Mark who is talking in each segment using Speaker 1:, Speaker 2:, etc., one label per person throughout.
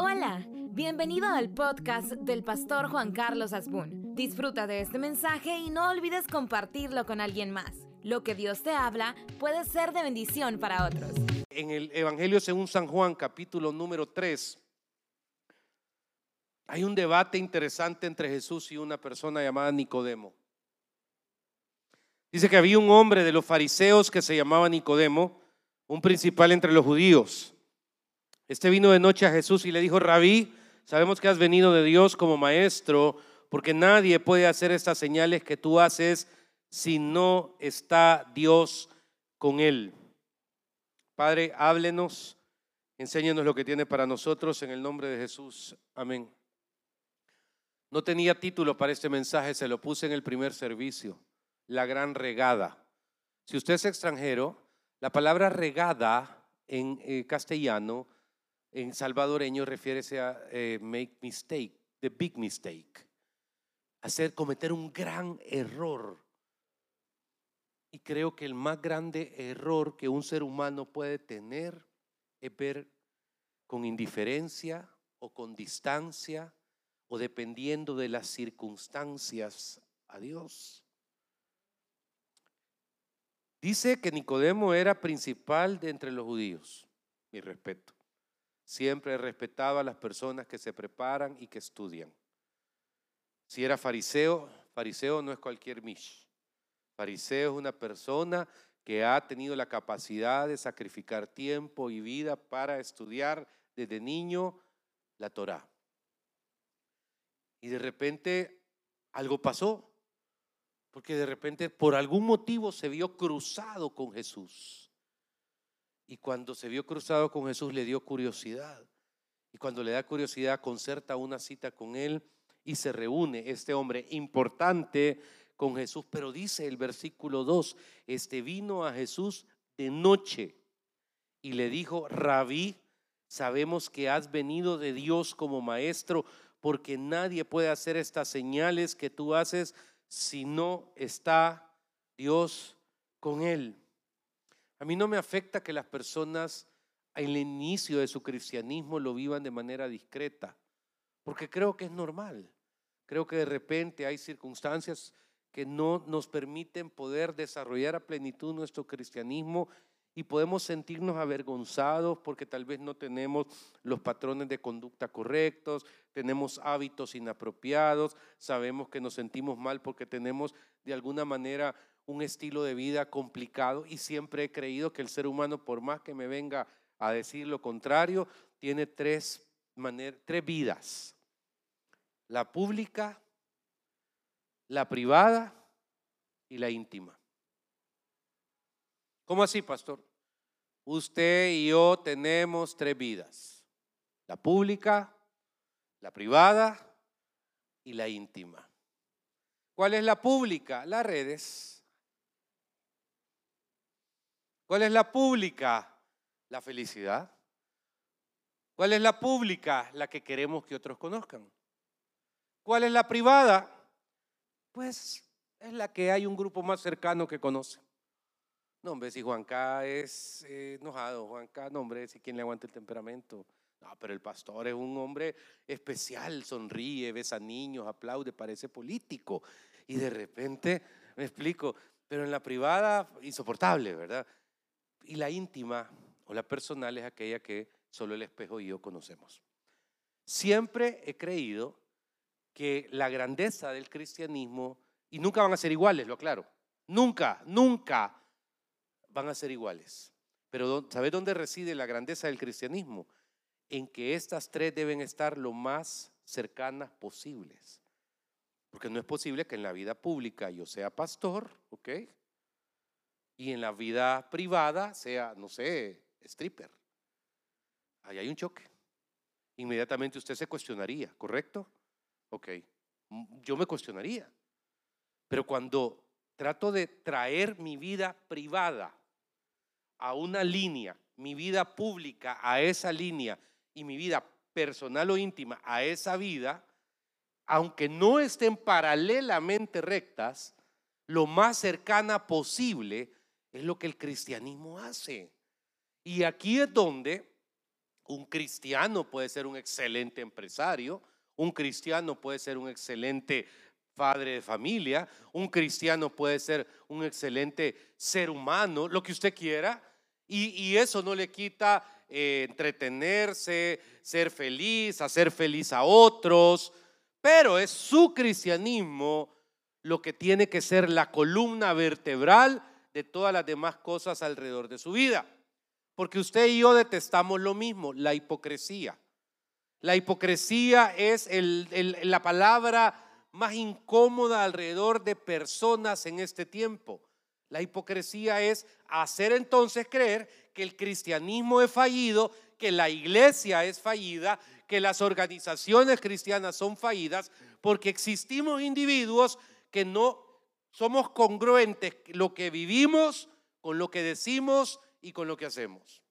Speaker 1: Hola, bienvenido al podcast del pastor Juan Carlos Asbun. Disfruta de este mensaje y no olvides compartirlo con alguien más. Lo que Dios te habla puede ser de bendición para otros.
Speaker 2: En el Evangelio según San Juan, capítulo número 3, hay un debate interesante entre Jesús y una persona llamada Nicodemo. Dice que había un hombre de los fariseos que se llamaba Nicodemo, un principal entre los judíos. Este vino de noche a Jesús y le dijo, Rabí, sabemos que has venido de Dios como maestro, porque nadie puede hacer estas señales que tú haces si no está Dios con él. Padre, háblenos, enséñanos lo que tiene para nosotros en el nombre de Jesús. Amén. No tenía título para este mensaje, se lo puse en el primer servicio, la gran regada. Si usted es extranjero, la palabra regada en eh, castellano, en salvadoreño, refiere a eh, make mistake, the big mistake, hacer cometer un gran error. Y creo que el más grande error que un ser humano puede tener es ver con indiferencia o con distancia o dependiendo de las circunstancias a Dios. Dice que Nicodemo era principal de entre los judíos, mi respeto. Siempre he respetado a las personas que se preparan y que estudian. Si era fariseo, fariseo no es cualquier mish. Fariseo es una persona que ha tenido la capacidad de sacrificar tiempo y vida para estudiar desde niño la Torah. Y de repente algo pasó, porque de repente por algún motivo se vio cruzado con Jesús. Y cuando se vio cruzado con Jesús le dio curiosidad. Y cuando le da curiosidad concerta una cita con él y se reúne este hombre importante con Jesús. Pero dice el versículo 2, este vino a Jesús de noche y le dijo, rabí, sabemos que has venido de Dios como maestro porque nadie puede hacer estas señales que tú haces si no está Dios con él. A mí no me afecta que las personas el inicio de su cristianismo lo vivan de manera discreta, porque creo que es normal. Creo que de repente hay circunstancias que no nos permiten poder desarrollar a plenitud nuestro cristianismo y podemos sentirnos avergonzados porque tal vez no tenemos los patrones de conducta correctos, tenemos hábitos inapropiados, sabemos que nos sentimos mal porque tenemos de alguna manera un estilo de vida complicado y siempre he creído que el ser humano, por más que me venga a decir lo contrario, tiene tres, tres vidas. La pública, la privada y la íntima. ¿Cómo así, pastor? Usted y yo tenemos tres vidas. La pública, la privada y la íntima. ¿Cuál es la pública? Las redes. ¿Cuál es la pública? La felicidad. ¿Cuál es la pública? La que queremos que otros conozcan. ¿Cuál es la privada? Pues es la que hay un grupo más cercano que conoce. No, hombre, si Juanca es eh, enojado, Juanca, no, hombre, si quién le aguanta el temperamento. No, pero el pastor es un hombre especial, sonríe, besa niños, aplaude, parece político. Y de repente, me explico, pero en la privada, insoportable, ¿verdad? Y la íntima o la personal es aquella que solo el espejo y yo conocemos. Siempre he creído que la grandeza del cristianismo, y nunca van a ser iguales, lo aclaro, nunca, nunca van a ser iguales. Pero ¿sabes dónde reside la grandeza del cristianismo? En que estas tres deben estar lo más cercanas posibles. Porque no es posible que en la vida pública yo sea pastor, ¿ok? Y en la vida privada sea, no sé, stripper. Ahí hay un choque. Inmediatamente usted se cuestionaría, ¿correcto? Ok, yo me cuestionaría. Pero cuando trato de traer mi vida privada a una línea, mi vida pública a esa línea y mi vida personal o íntima a esa vida, aunque no estén paralelamente rectas, lo más cercana posible es lo que el cristianismo hace. Y aquí es donde Un cristiano puede ser un excelente empresario, un cristiano puede ser un excelente padre de familia, un cristiano puede ser un excelente ser humano, lo que usted quiera, y, eso no le quita eh, entretenerse, ser feliz, hacer feliz a otros, pero es su cristianismo lo que tiene que ser la columna vertebral de todas las demás cosas alrededor de su vida. Porque usted y yo detestamos lo mismo, la hipocresía. La hipocresía es la palabra más incómoda alrededor de personas en este tiempo. La hipocresía es hacer entonces creer que el cristianismo es fallido, que la iglesia es fallida, que las organizaciones cristianas son fallidas, porque existimos individuos que no somos congruentes lo que vivimos con lo que decimos y con lo que hacemos.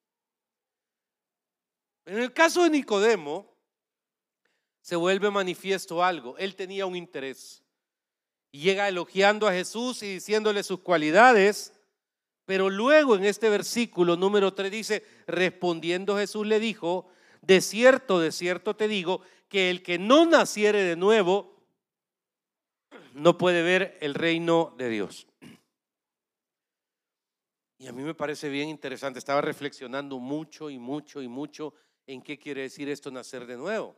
Speaker 2: En el caso de Nicodemo, se vuelve manifiesto algo. Él tenía un interés. Y llega elogiando a Jesús y diciéndole sus cualidades. Pero luego en este versículo número 3 dice, respondiendo Jesús le dijo, de cierto, de cierto te digo, que el que no naciere de nuevo no puede ver el reino de Dios. Y a mí me parece bien interesante, estaba reflexionando mucho y mucho y mucho en qué quiere decir esto nacer de nuevo.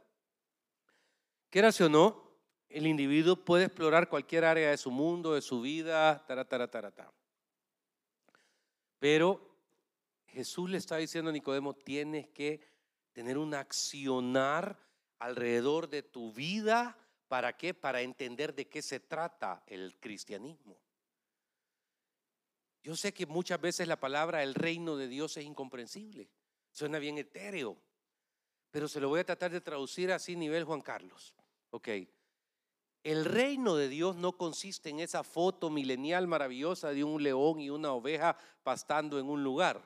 Speaker 2: Quieras o no, el individuo puede explorar cualquier área de su mundo, de su vida, tarataratarata. Pero Jesús le está diciendo a Nicodemo, tienes que tener un accionar alrededor de tu vida. ¿Para qué? Para entender de qué se trata el cristianismo. Yo sé que muchas veces la palabra el reino de Dios es incomprensible. Suena bien etéreo. Pero se lo voy a tratar de traducir así nivel Juan Carlos. Ok. El reino de Dios no consiste en esa foto milenial maravillosa de un león y una oveja pastando en un lugar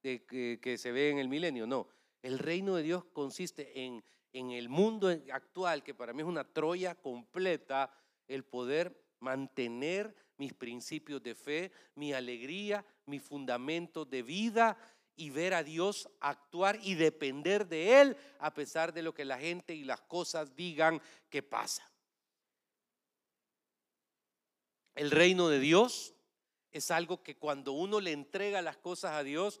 Speaker 2: que, que, se ve en el milenio. No. El reino de Dios consiste en, en el mundo actual, que para mí es una Troya completa, el poder mantener mis principios de fe, mi alegría, mi fundamento de vida y ver a Dios actuar y depender de Él a pesar de lo que la gente y las cosas digan que pasa. El reino de Dios es algo que cuando uno le entrega las cosas a Dios,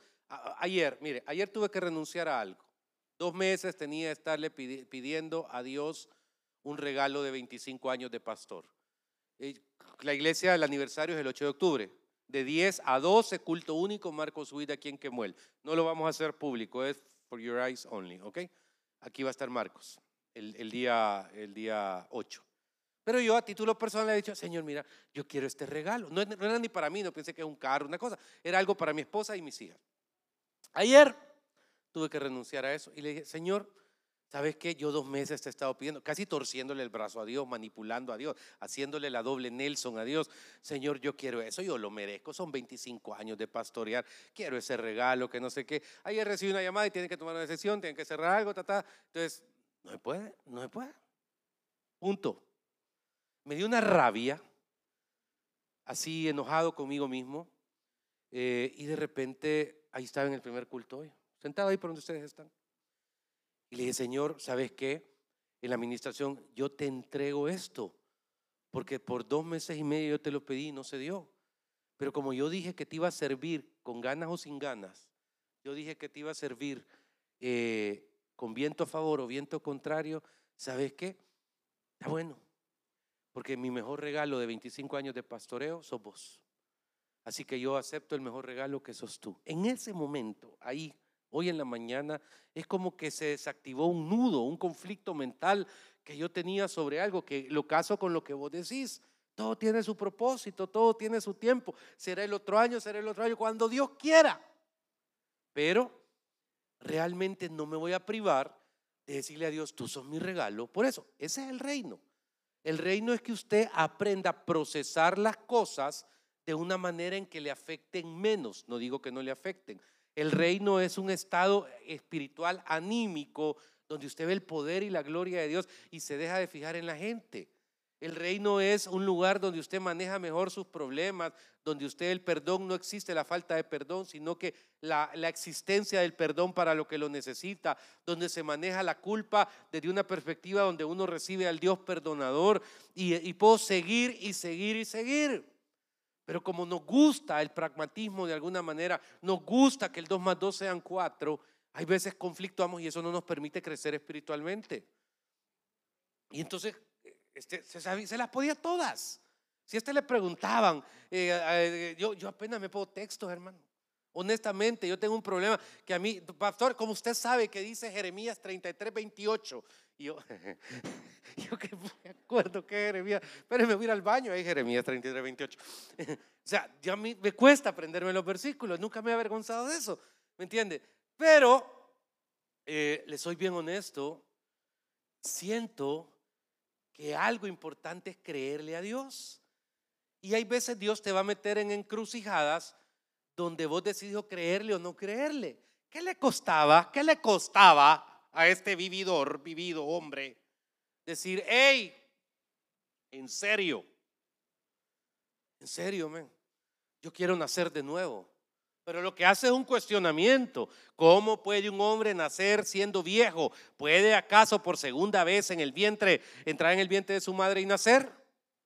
Speaker 2: ayer, mire, ayer tuve que renunciar a algo. Dos meses tenía estarle pidiendo a Dios un regalo de 25 años de pastor. Eh, la iglesia, el aniversario es el 8 de octubre de 10 a 12, culto único, Marcos Huida aquí en Quemuel. No lo vamos a hacer público, es for your eyes only, ¿ok? Aquí va a estar Marcos el, día, el día 8. Pero yo a título personal le he dicho, Señor, mira, yo quiero este regalo. No, no era ni para mí, no pensé que era un carro, una cosa. Era algo para mi esposa y mis hijas. Ayer tuve que renunciar a eso y le dije, Señor, ¿Sabes qué? Yo dos meses te he estado pidiendo, casi torciéndole el brazo a Dios, manipulando a Dios, haciéndole la doble Nelson a Dios. Señor, yo quiero eso, yo lo merezco. Son 25 años de pastorear, quiero ese regalo, que no sé qué. Ayer recibí una llamada y tienen que tomar una decisión, tienen que cerrar algo, ta, Entonces, no se puede, no se puede. Punto. Me dio una rabia, así enojado conmigo mismo, eh, y de repente ahí estaba en el primer culto hoy, sentado ahí por donde ustedes están. Y le dije, Señor, ¿sabes qué? En la administración, yo te entrego esto, porque por dos meses y medio yo te lo pedí y no se dio. Pero como yo dije que te iba a servir con ganas o sin ganas, yo dije que te iba a servir eh, con viento a favor o viento contrario, ¿sabes qué? Está bueno, porque mi mejor regalo de 25 años de pastoreo sos vos. Así que yo acepto el mejor regalo que sos tú. En ese momento, ahí, hoy en la mañana, es como que se desactivó un nudo, un conflicto mental que yo tenía sobre algo, que lo caso con lo que vos decís. Todo tiene su propósito, todo tiene su tiempo. Será el otro año, será el otro año, cuando Dios quiera. Pero realmente no me voy a privar de decirle a Dios, tú sos mi regalo. Por eso, ese es el reino. El reino es que usted aprenda a procesar las cosas de una manera en que le afecten menos. No digo que no le afecten, el reino es un estado espiritual anímico donde usted ve el poder y la gloria de Dios y se deja de fijar en la gente. El reino es un lugar donde usted maneja mejor sus problemas, donde usted el perdón no existe la falta de perdón, sino que la, existencia del perdón para lo que lo necesita, donde se maneja la culpa desde una perspectiva donde uno recibe al Dios perdonador y, y puedo seguir y seguir y seguir. Pero como nos gusta el pragmatismo de alguna manera, nos gusta que el 2 más 2 sean 4, hay veces conflictuamos y eso no nos permite crecer espiritualmente. Y entonces este, se, las podía todas. Si a este le preguntaban, eh, eh, yo, yo apenas me puedo textos, hermano. Honestamente, yo tengo un problema que a mí, pastor, como usted sabe que dice Jeremías 33, 28, y yo, yo que me acuerdo que Jeremías, pero me voy al baño, ahí Jeremías 33, 28. o sea, ya a mí me cuesta aprenderme los versículos, nunca me he avergonzado de eso, ¿me entiende? Pero, eh, le soy bien honesto, siento que algo importante es creerle a Dios. Y hay veces Dios te va a meter en encrucijadas donde vos decides creerle o no creerle. ¿Qué le costaba? ¿Qué le costaba a este vividor, vivido hombre? Decir, hey, en serio, en serio, men, yo quiero nacer de nuevo. Pero lo que hace es un cuestionamiento. ¿Cómo puede un hombre nacer siendo viejo? ¿Puede acaso por segunda vez en el vientre entrar en el vientre de su madre y nacer?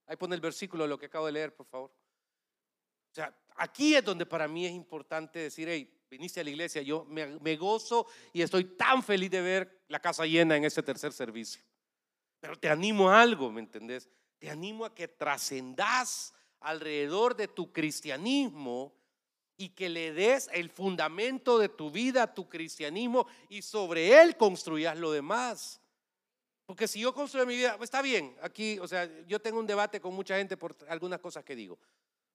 Speaker 2: Ahí pone el versículo, lo que acabo de leer, por favor. O sea, aquí es donde para mí es importante decir, hey, viniste a la iglesia, yo me, me gozo y estoy tan feliz de ver la casa llena en este tercer servicio. Pero te animo a algo, ¿me entendés? Te animo a que trascendas alrededor de tu cristianismo y que le des el fundamento de tu vida a tu cristianismo y sobre él construyas lo demás. Porque si yo construyo mi vida, está bien, aquí, o sea, yo tengo un debate con mucha gente por algunas cosas que digo.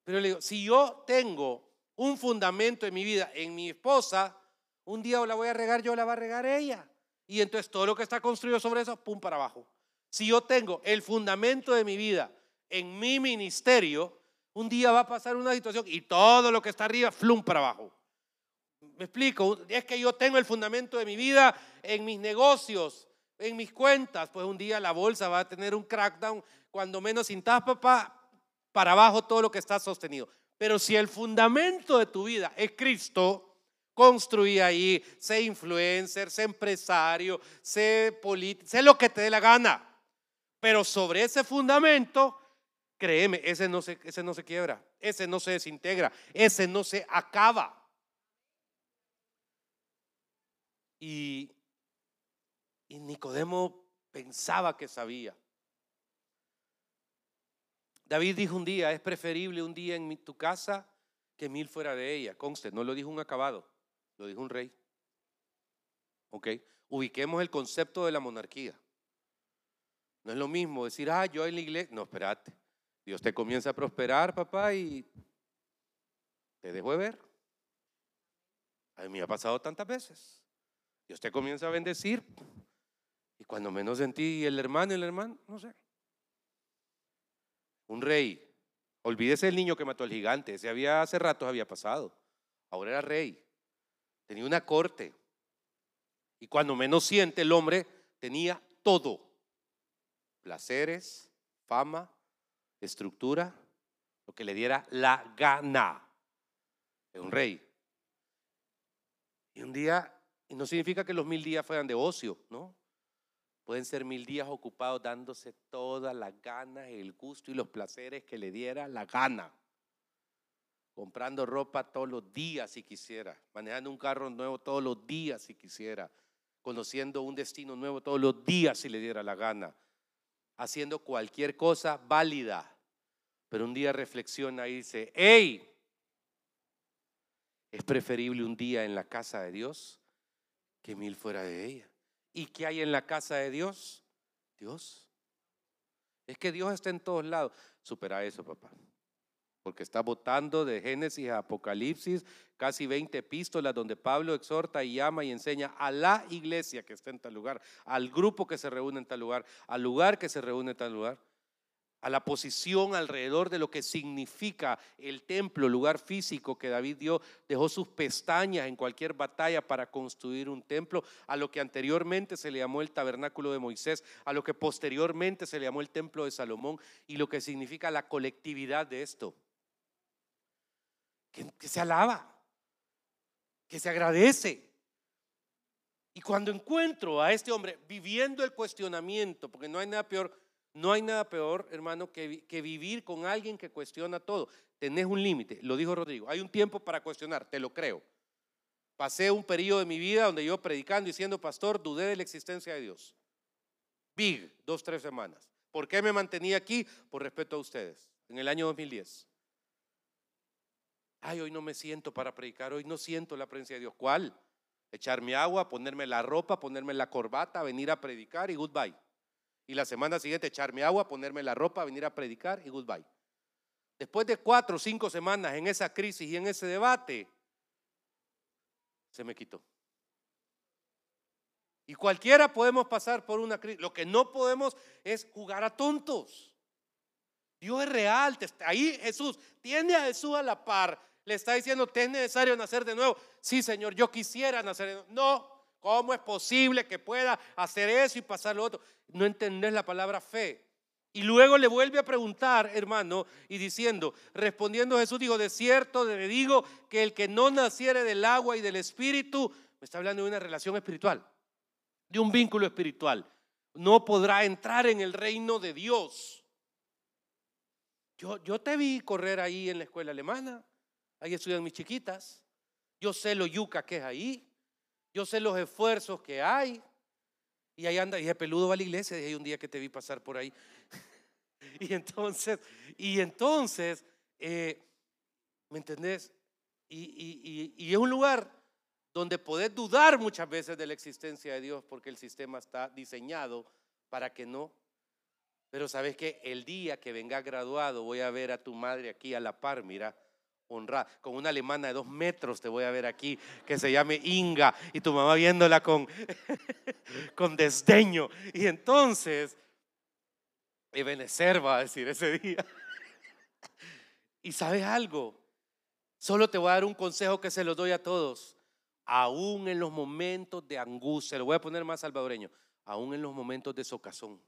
Speaker 2: Pero le digo, si yo tengo un fundamento en mi vida, en mi esposa, un día o la voy a regar yo, la va a regar ella. Y entonces todo lo que está construido sobre eso, pum para abajo. Si yo tengo el fundamento de mi vida en mi ministerio, un día va a pasar una situación y todo lo que está arriba, flum para abajo. Me explico, es que yo tengo el fundamento de mi vida en mis negocios, en mis cuentas, pues un día la bolsa va a tener un crackdown, cuando menos sin papá, para abajo todo lo que está sostenido. Pero si el fundamento de tu vida es Cristo, construí ahí, sé influencer, sé empresario, sé político, sé lo que te dé la gana. Pero sobre ese fundamento Créeme, ese no, se, ese no se quiebra, ese no se desintegra, ese no se acaba. Y, y Nicodemo pensaba que sabía. David dijo un día, es preferible un día en tu casa que mil fuera de ella. Conste, no lo dijo un acabado, lo dijo un rey. ¿Ok? Ubiquemos el concepto de la monarquía. No es lo mismo decir, ah, yo en la iglesia. No, espérate. Dios te comienza a prosperar, papá, y te dejo de ver. A mí me ha pasado tantas veces. Dios te comienza a bendecir. Y cuando menos sentí el hermano, el hermano, no sé. Un rey. Olvídese el niño que mató al gigante. Ese había hace ratos había pasado. Ahora era rey. Tenía una corte. Y cuando menos siente el hombre, tenía todo. Placeres, fama, estructura, lo que le diera la gana. Es un rey. Y un día, y no significa que los mil días fueran de ocio, ¿no? Pueden ser mil días ocupados dándose todas las ganas, el gusto y los placeres que le diera la gana. Comprando ropa todos los días si quisiera, manejando un carro nuevo todos los días si quisiera, conociendo un destino nuevo todos los días si le diera la gana, haciendo cualquier cosa válida pero un día reflexiona y dice, hey, es preferible un día en la casa de Dios que mil fuera de ella. ¿Y qué hay en la casa de Dios? Dios. Es que Dios está en todos lados. Supera eso, papá. Porque está votando de Génesis a Apocalipsis, casi 20 epístolas donde Pablo exhorta y llama y enseña a la iglesia que está en tal lugar, al grupo que se reúne en tal lugar, al lugar que se reúne en tal lugar a la posición alrededor de lo que significa el templo, lugar físico que David dio, dejó sus pestañas en cualquier batalla para construir un templo, a lo que anteriormente se le llamó el tabernáculo de Moisés, a lo que posteriormente se le llamó el templo de Salomón y lo que significa la colectividad de esto. Que, que se alaba, que se agradece. Y cuando encuentro a este hombre viviendo el cuestionamiento, porque no hay nada peor no hay nada peor, hermano, que, vivir con alguien que cuestiona todo. Tenés un límite, lo dijo Rodrigo. Hay un tiempo para cuestionar, te lo creo. Pasé un periodo de mi vida donde yo predicando y siendo pastor dudé de la existencia de Dios. Big, dos, tres semanas. ¿Por qué me mantenía aquí? Por respeto a ustedes, en el año 2010. Ay, hoy no me siento para predicar, hoy no siento la presencia de Dios. ¿Cuál? Echarme agua, ponerme la ropa, ponerme la corbata, venir a predicar y goodbye. Y la semana siguiente echarme agua, ponerme la ropa, venir a predicar y goodbye. Después de cuatro o cinco semanas en esa crisis y en ese debate, se me quitó. Y cualquiera podemos pasar por una crisis. Lo que no podemos es jugar a tontos. Dios es real. Ahí Jesús tiene a Jesús a la par. Le está diciendo, ¿te es necesario nacer de nuevo? Sí, Señor, yo quisiera nacer de nuevo. No, ¿Cómo es posible que pueda hacer eso y pasar lo otro? No entendés la palabra fe. Y luego le vuelve a preguntar, hermano, y diciendo, respondiendo Jesús, dijo, de cierto le digo que el que no naciere del agua y del espíritu, me está hablando de una relación espiritual, de un vínculo espiritual, no podrá entrar en el reino de Dios. Yo, yo te vi correr ahí en la escuela alemana, ahí estudian mis chiquitas, yo sé lo yuca que es ahí, yo sé los esfuerzos que hay. Y ahí anda, dije, peludo va a la iglesia, dije, hay un día que te vi pasar por ahí. y entonces, y entonces, eh, ¿me entendés? Y, y, es un lugar donde podés dudar muchas veces de la existencia de Dios porque el sistema está diseñado para que no. Pero sabes que el día que venga graduado voy a ver a tu madre aquí a la par, mira, Con una alemana de dos metros te voy a ver aquí, que se llame Inga, y tu mamá viéndola con, con desdeño. Y entonces, Ebenezer va a decir ese día. Y sabes algo, solo te voy a dar un consejo que se lo doy a todos. Aún en los momentos de angustia, lo voy a poner más salvadoreño, aún en los momentos de socazón,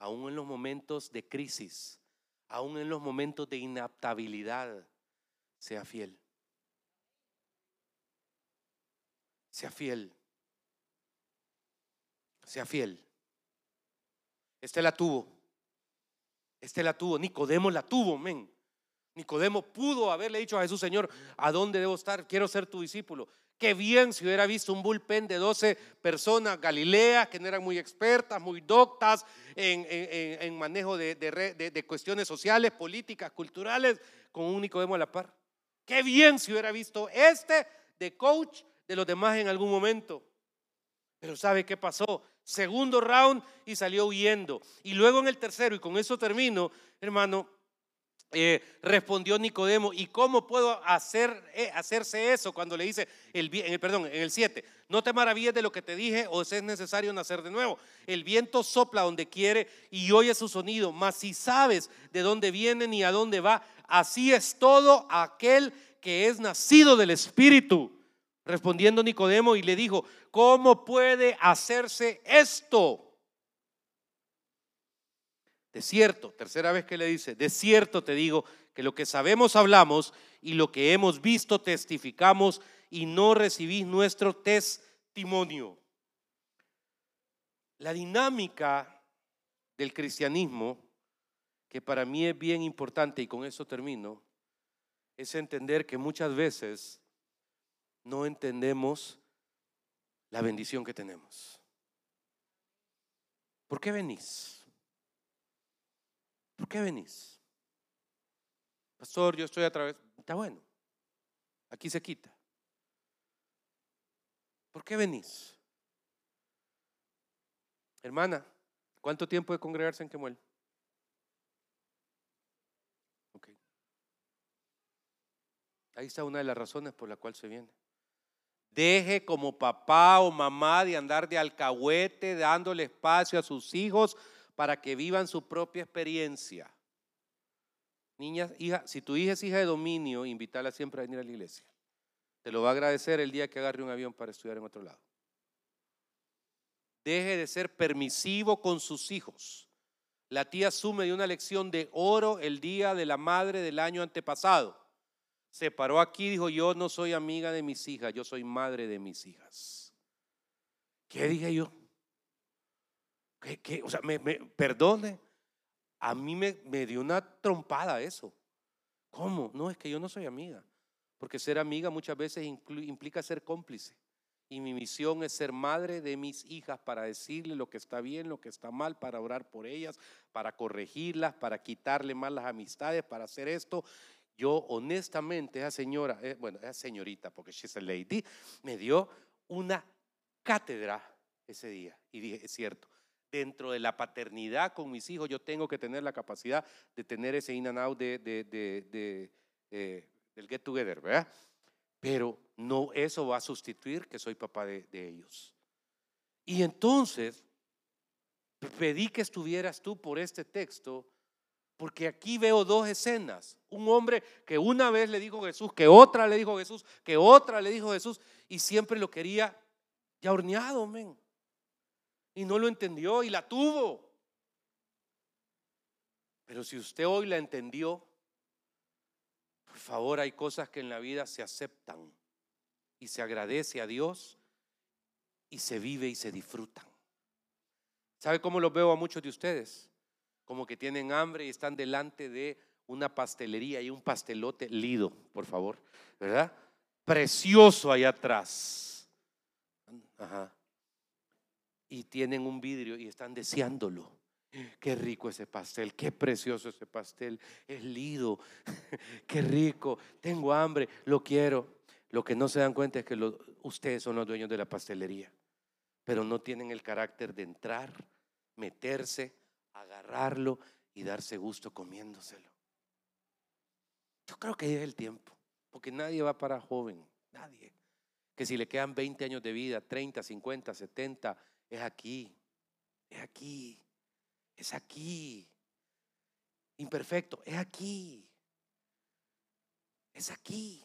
Speaker 2: aún en los momentos de crisis, aún en los momentos de inaptabilidad, sea fiel. Sea fiel. Sea fiel. Este la tuvo. Este la tuvo. Nicodemo la tuvo, men. Nicodemo pudo haberle dicho a Jesús, Señor, ¿a dónde debo estar? Quiero ser tu discípulo. Qué bien si hubiera visto un bullpen de 12 personas Galilea que no eran muy expertas, muy doctas en, manejo de, de, cuestiones sociales, políticas, culturales, con un Nicodemo a la par. Qué bien si hubiera visto este de coach de los demás en algún momento. Pero ¿sabe qué pasó? Segundo round y salió huyendo. Y luego en el tercero, y con eso termino, hermano, eh, respondió Nicodemo, ¿y cómo puedo hacer, eh, hacerse eso cuando le dice, el, perdón, en el 7, no te maravilles de lo que te dije o es necesario nacer de nuevo. El viento sopla donde quiere y oye su sonido, mas si sabes de dónde viene ni a dónde va, así es todo aquel que es nacido del Espíritu. Respondiendo Nicodemo y le dijo, ¿cómo puede hacerse esto? De cierto, tercera vez que le dice, de cierto te digo que lo que sabemos hablamos y lo que hemos visto testificamos y no recibís nuestro testimonio. La dinámica del cristianismo, que para mí es bien importante y con eso termino, es entender que muchas veces no entendemos la bendición que tenemos. ¿Por qué venís? ¿Por qué venís? Pastor, yo estoy a través. Está bueno. Aquí se quita. ¿Por qué venís? Hermana, ¿cuánto tiempo de congregarse en Quemuel? Ok. Ahí está una de las razones por la cual se viene. Deje como papá o mamá de andar de alcahuete dándole espacio a sus hijos para que vivan su propia experiencia. Niñas, hija, si tu hija es hija de dominio, invítala siempre a venir a la iglesia. Te lo va a agradecer el día que agarre un avión para estudiar en otro lado. Deje de ser permisivo con sus hijos. La tía Sume dio una lección de oro el día de la madre del año antepasado. Se paró aquí y dijo, yo no soy amiga de mis hijas, yo soy madre de mis hijas. ¿Qué dije yo? ¿Qué, O sea, me, perdone, a mí me, me dio una trompada eso. ¿Cómo? No, es que yo no soy amiga. Porque ser amiga muchas veces implica ser cómplice. Y mi misión es ser madre de mis hijas para decirle lo que está bien, lo que está mal, para orar por ellas, para corregirlas, para quitarle mal las amistades, para hacer esto. Yo honestamente, esa señora, eh, bueno, esa señorita, porque she's a lady, me dio una cátedra ese día. Y dije, es cierto, dentro de la paternidad con mis hijos yo tengo que tener la capacidad de tener ese in and out de, de, eh, del get together, ¿verdad? Pero no eso va a sustituir que soy papá de, ellos. Y entonces pedí que estuvieras tú por este texto, porque aquí veo dos escenas. Un hombre que una vez le dijo Jesús, que otra le dijo Jesús, que otra le dijo Jesús, y siempre lo quería ya horneado, men. Y no lo entendió y la tuvo. Pero si usted hoy la entendió, por favor, hay cosas que en la vida se aceptan y se agradece a Dios y se vive y se disfrutan. ¿Sabe cómo los veo a muchos de ustedes? Como que tienen hambre y están delante de una pastelería y un pastelote lido, por favor, ¿verdad? Precioso allá atrás. Ajá. Y tienen un vidrio y están deseándolo. Qué rico ese pastel, qué precioso ese pastel, es lido, qué rico, tengo hambre, lo quiero. Lo que no se dan cuenta es que ustedes son los dueños de la pastelería, pero no tienen el carácter de entrar, meterse, agarrarlo y darse gusto comiéndoselo. Yo creo que es el tiempo, porque nadie va para joven, nadie. Que si le quedan 20 años de vida, 30, 50, 70, es aquí, es aquí. Es aquí. Imperfecto, es aquí. Es aquí.